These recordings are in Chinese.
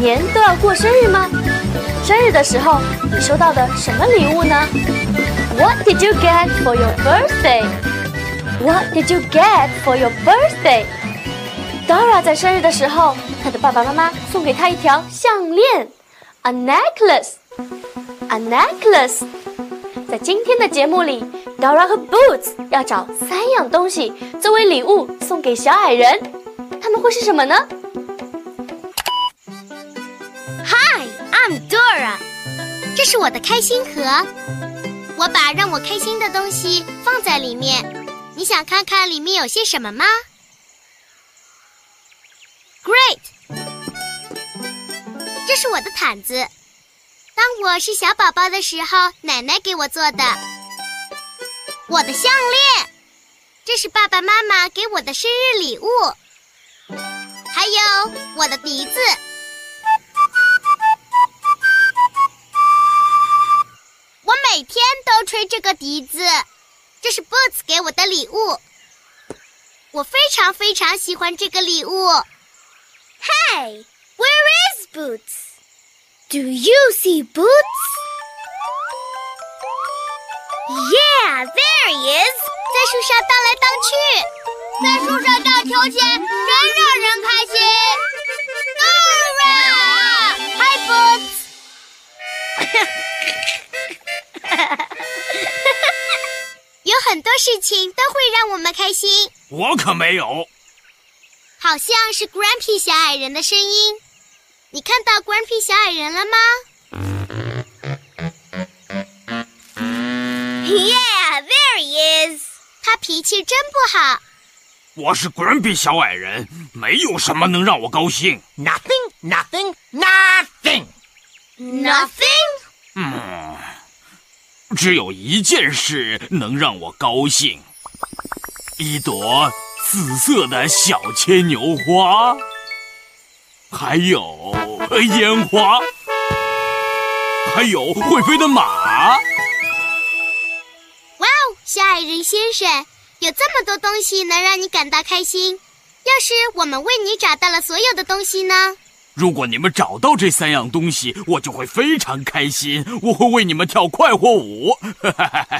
年都要过生日吗？生日的时候，你收到的什么礼物呢？What did you get for your birthday? What did you get for your birthday? Dora 在生日的时候，她的爸爸妈妈送给她一条项链，a necklace, a necklace。在今天的节目里，Dora 和 Boots 要找三样东西作为礼物送给小矮人，他们会是什么呢这是我的开心盒，我把让我开心的东西放在里面。你想看看里面有些什么吗？Great，这是我的毯子，当我是小宝宝的时候，奶奶给我做的。我的项链，这是爸爸妈妈给我的生日礼物。还有我的笛子。每天都吹这个笛子，这是 Boots 给我的礼物。我非常非常喜欢这个礼物。Hey, where is Boots? Do you see Boots? Yeah, there he is. 在树上荡来荡去，在树上荡秋千，真让人开心。Dora, hi Boots. 很多事情都会让我们开心。我可没有。好像是 Grumpy 小矮人的声音。你看到 Grumpy 小矮人了吗？Yeah, there he is。他脾气真不好。我是 Grumpy 小矮人，没有什么能让我高兴。Nothing, nothing, nothing, nothing。嗯。只有一件事能让我高兴，一朵紫色的小牵牛花，还有烟花，还有会飞的马。哇哦，小矮人先生，有这么多东西能让你感到开心。要是我们为你找到了所有的东西呢？如果你们找到这三样东西，我就会非常开心。我会为你们跳快活舞，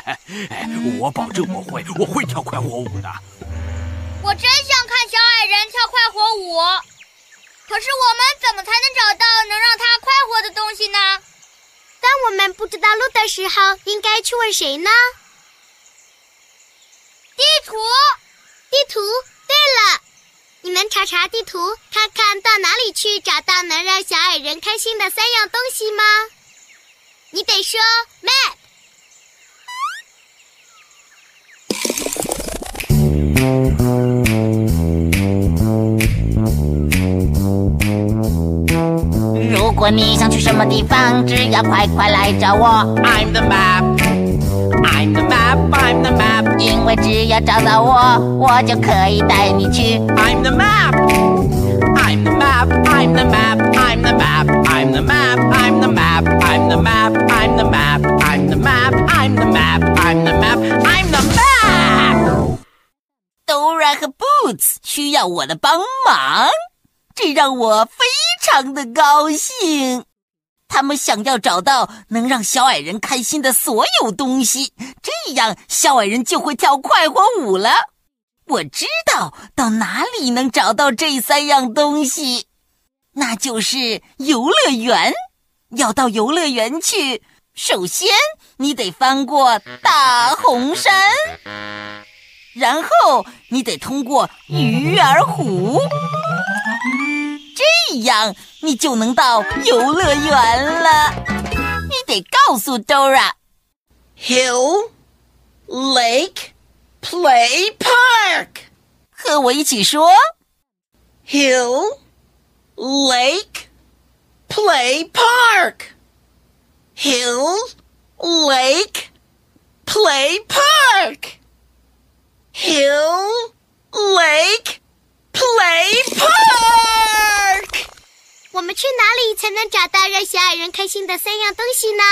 我保证我会，我会跳快活舞的。我真想看小矮人跳快活舞，可是我们怎么才能找到能让他快活的东西呢？当我们不知道路的时候，应该去问谁呢？地图，查地图，看看到哪里去找到能让小矮人开心的三样东西吗？你得说 map。如果你想去什么地方，只要快快来找我。I'm the map。I'm the map, I'm the map，因为只要找到我，我就可以带你去。I'm the map, I'm the map, I'm the map, I'm the map, I'm the map, I'm the map, I'm the map, I'm the map, I'm the map, I'm the map, I'm the map, I'm the map。Dora 和 Boots 需要我的帮忙，这让我非常的高兴。 他们想要找到能让小矮人开心的所有东西，这样小矮人就会跳快活舞了。我知道到哪里能找到这三样东西，那就是游乐园。要到游乐园去，首先，你得翻过大红山，然后你得通过鱼儿湖，这样你就能到游乐园了。你得告诉 Dora，Hill Lake Play Park，和我一起说，Hill Lake Play Park。Hill Lake Play Park. Hill Lake Play Park. 我们去哪里才能找到让小矮人开心的三样东西呢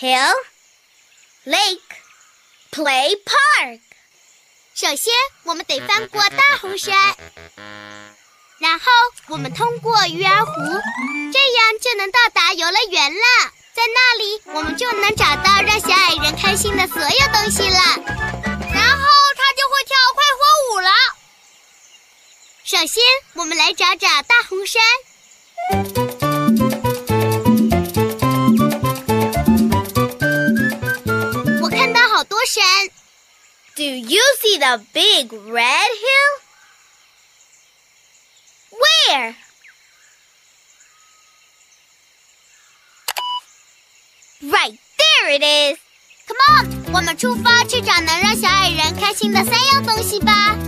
？Hill, Lake, Play Park。首先，我们得翻过大红山。然后我们通过鱼儿湖，这样就能到达游乐园了。在那里，我们就能找到让小矮人开心的所有东西了。首先，我们来找找大红山。我看到好多山。Do you see the big red hill? Where? Right there it is. Come on，我们出发去找能让小矮人开心的三样东西吧。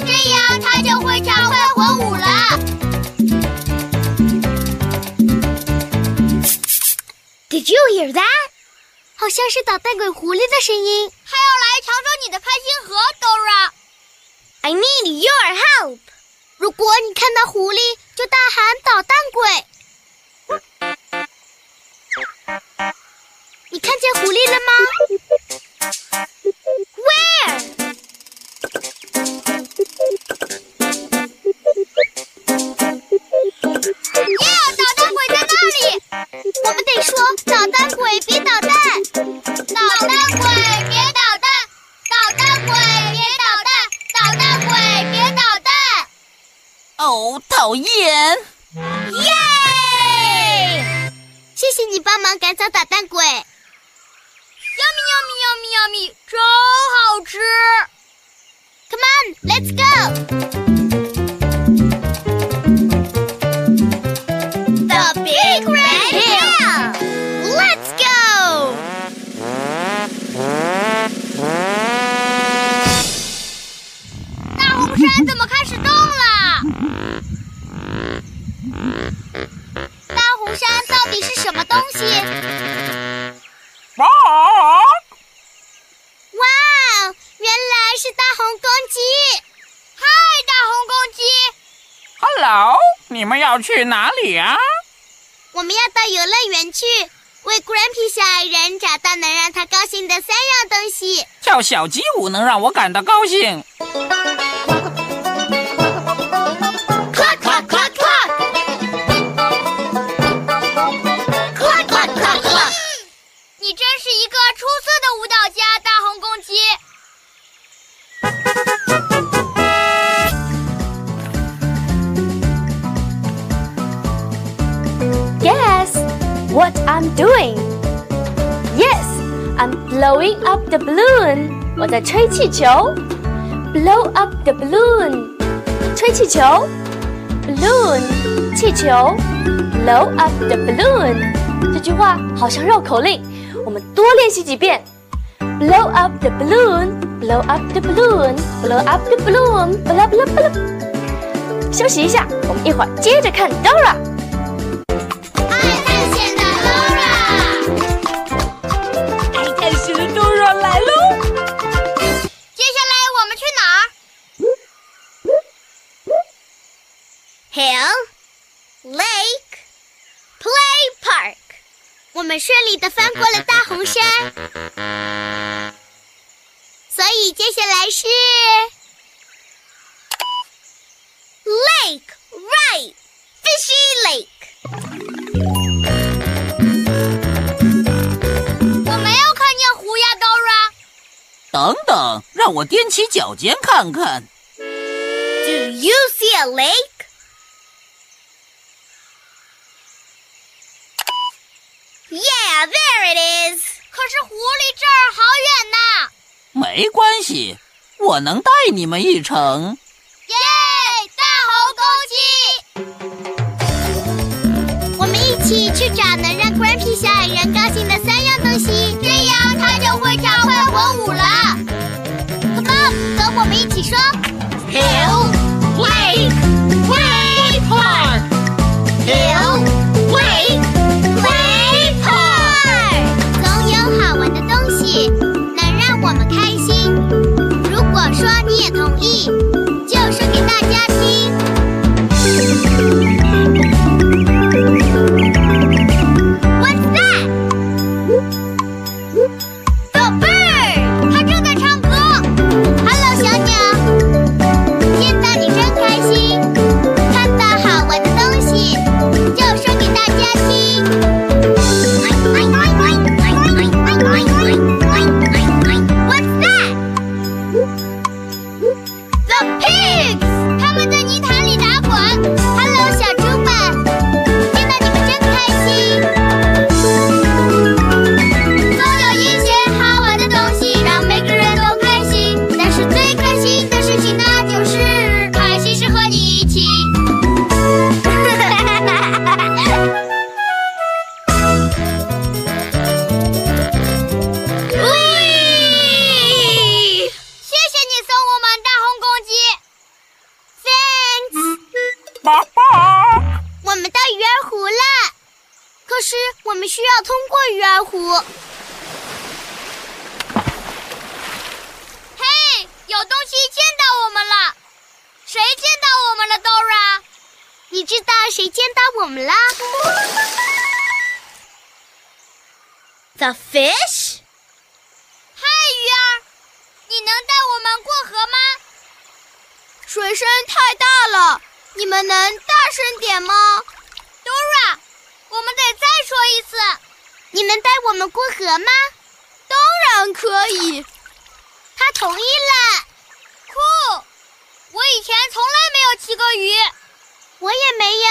这样他就会跳快活舞了。Did you hear that？好像是捣蛋鬼狐狸的声音。他要来抢走你的开心盒，Dora。I need your help. 如果你看到狐狸，就大喊“捣蛋鬼”。你看见狐狸了吗我们得说：“捣蛋鬼，别捣蛋！”捣蛋鬼，别捣蛋！捣蛋鬼，别捣蛋！捣蛋鬼，别捣蛋！哦，讨厌！耶！谢谢你帮忙赶走捣蛋鬼。Yummy yummy yummy yummy，超好吃！Come on，let's go。小鸡舞能让我感到高兴。气球。Blow up the balloon. 吹气球。Balloon 气球。Blow up the balloon. 这句话好像绕口令，我们多练习几遍。Blow up the balloon. Blow up the balloon. Blow up the balloon. Blow blow blow. 休息一下，我们一会儿接着看 Dora。顺利的翻过了大红山，所以接下来是 Lake Right Fishy Lake。我没有看见湖呀，Dora。等等，让我踮起脚尖看看。Do you see a lake? Yeah, there it is. 可是狐狸这儿好远呐！没关系，我能带你们一程。耶！大红公鸡，我们一起去找能让 Grumpy 小矮人高兴的三样东西，这样他就会跳快活舞了。Come on，跟我们一起说。Lake, Play 能带我们过河吗？当然可以。他同意了，酷！我以前从来没有骑过鱼。我也没有。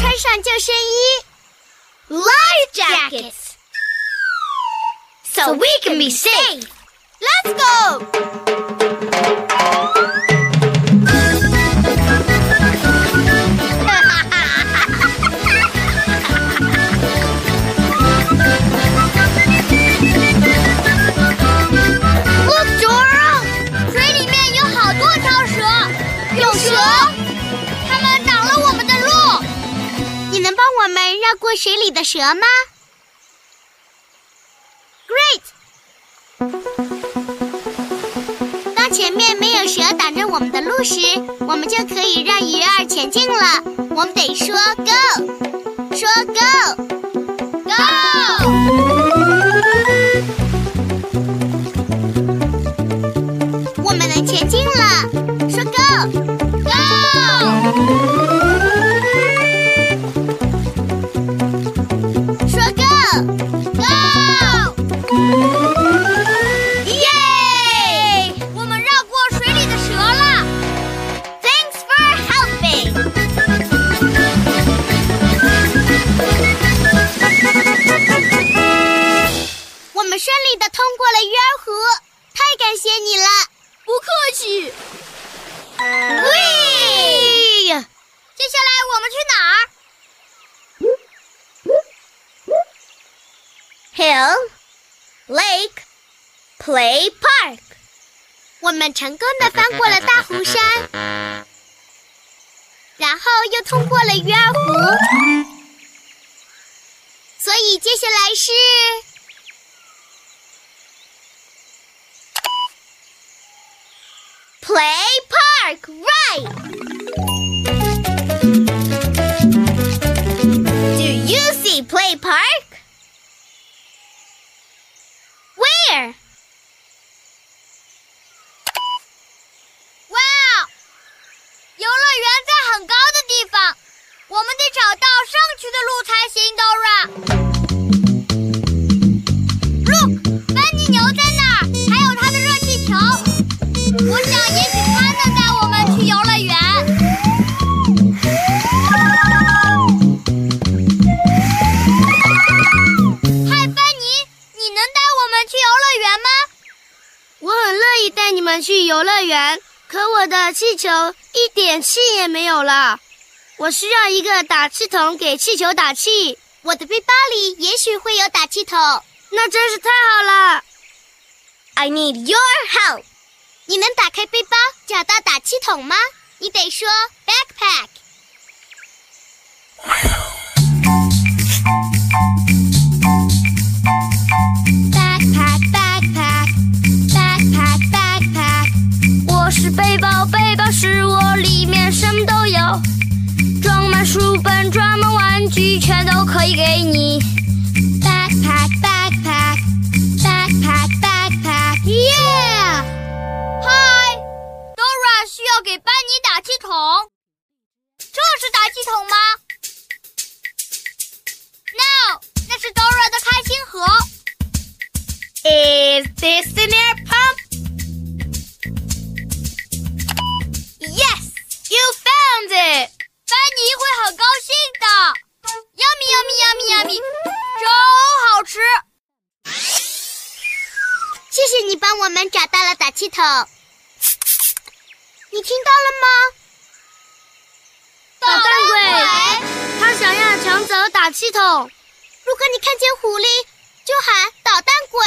穿上救生衣 Life jackets, so we can be safe. Let's go. 有蛇，它们挡了我们的路。你能帮我们绕过水里的蛇吗？Great！当前面没有蛇挡着我们的路时，我们就可以让鱼儿前进了。我们得说 go，说 go，go。Música play park。我们成功的翻过了大湖山，然后又通过了鱼儿湖，所以接下来是 Play park, right? 球一点气也没有了。我需要一个打气筒给气球打气。我的背包里也许会有打气筒，那真是太好了。I need your help. 你能打开背包找到打气筒吗？你得说 backpack。Backpack, backpack, backpack, backpack。我是背包，背包是我，里面什么都有，装满书本，装满玩具，全都可以给你。Backpack, backpack, backpack, backpack, yeah！嗨，Dora 需要给班尼打气筒，这是打气筒吗？No，那是 Dora 的开心盒。Is this 走打气筒。如果你看见狐狸，就喊捣蛋鬼。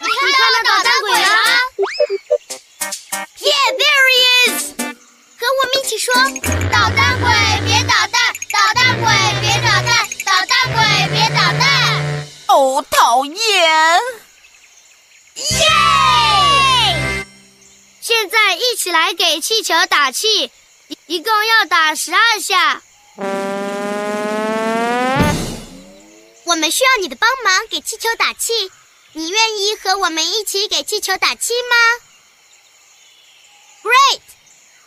你看到捣蛋鬼了吗？Yeah, there he is！和我们一起说：捣蛋鬼，别捣蛋！捣蛋鬼，别捣蛋！捣蛋鬼，别捣蛋！哦，讨厌！耶！现在一起来给气球打气，一共要打十二下。我们需要你的帮忙，给气球打气。你愿意和我们一起给气球打气吗？Great！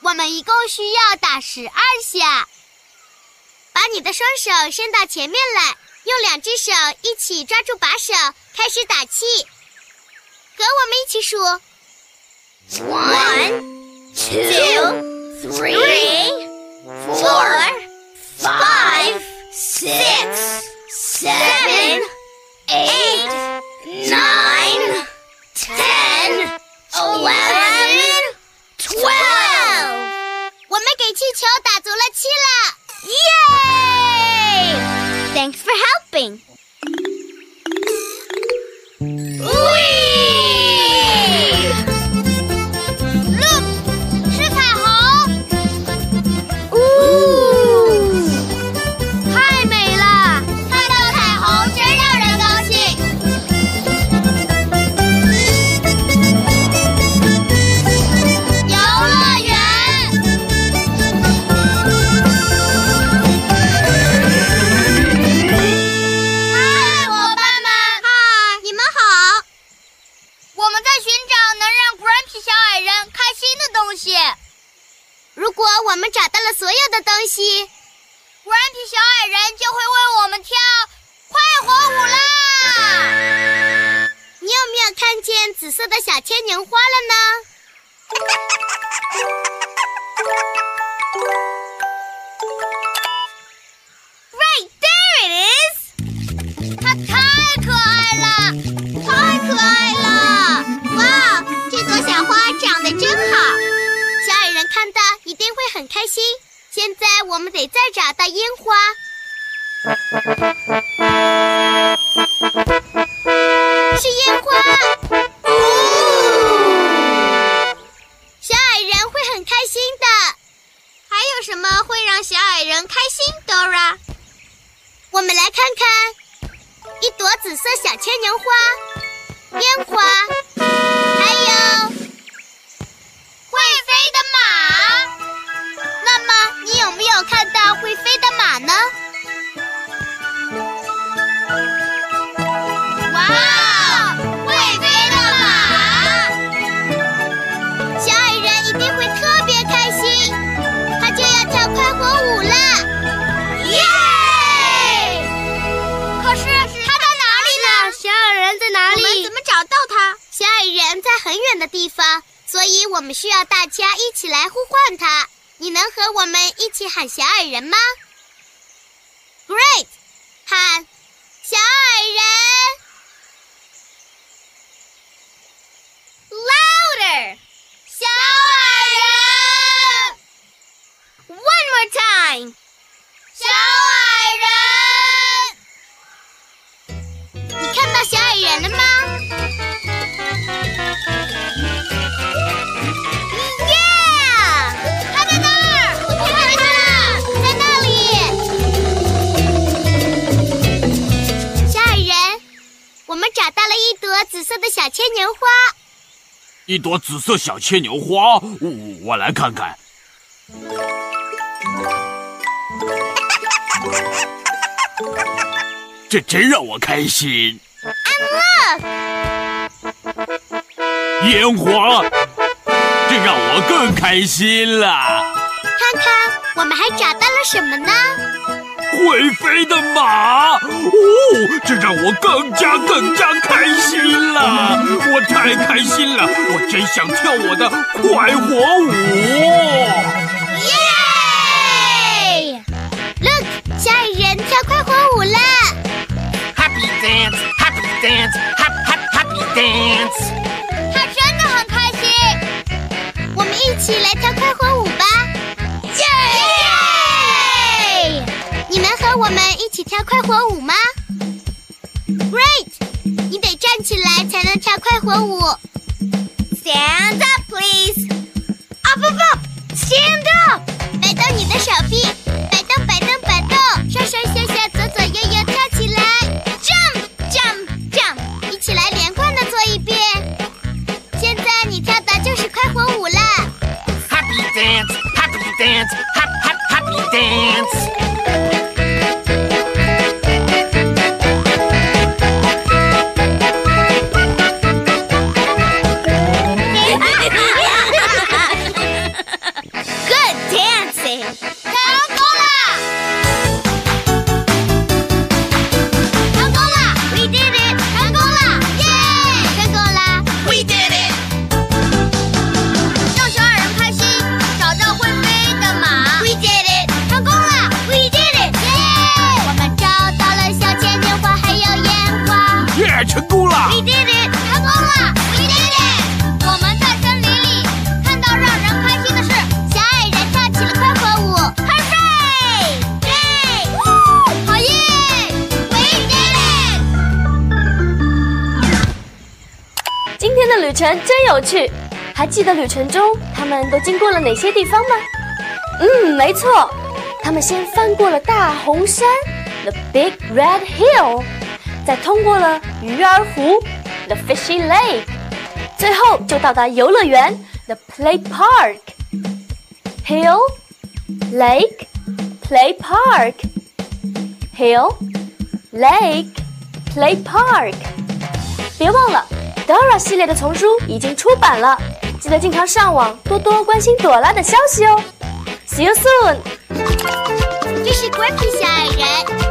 我们一共需要打十二下。把你的双手伸到前面来，用两只手一起抓住把手，开始打气。和我们一起数，One，Two three, three four, four, five, six, seven, eight, nine, ten, eleven, twelve。我们给气球打足了气了，耶！Thanks for helping. Thank you. 是他在哪里呢？小矮人在哪里？我们怎么找到他？小矮人在很远的地方，所以我们需要大家一起来呼唤他。你能和我们一起喊小矮人吗？Great，喊小矮人，louder，小矮人，one more time，小矮人。人了吗？耶！他在那儿我看到他了在那里。小矮人我们找到了一朵紫色的小牵牛花。一朵紫色小牵牛花？我我来看看。这真让我开心。烟花，这让我更开心了。看看，我们还找到了什么呢？会飞的马，哦，这让我更加更加开心了。我太开心了，我真想跳我的快活舞。耶！Look，小矮人跳快活舞了。Happy dance, happy dance, happy happy happy dance. 他真的很开心。我们一起来跳快活舞吧！耶！你们和我们一起跳快活舞吗？Great！你得站起来才能跳快活舞。Stand up, please. Up, up, up! Stand up! 摆动你的手臂，dance. 今天的旅程真有趣，还记得旅程中他们都经过了哪些地方吗？嗯，没错，他们先翻过了大红山 （The Big Red Hill），再通过了鱼儿湖 （The Fishy Lake），最后就到达游乐园 （The Play Park）。Hill, Lake, Play Park. Hill, Lake, Play Park. 别忘了，Dora 系列的丛书已经出版了，记得经常上网多多关心朵拉的消息哦。See you soon！这是 Grumpy 小矮人，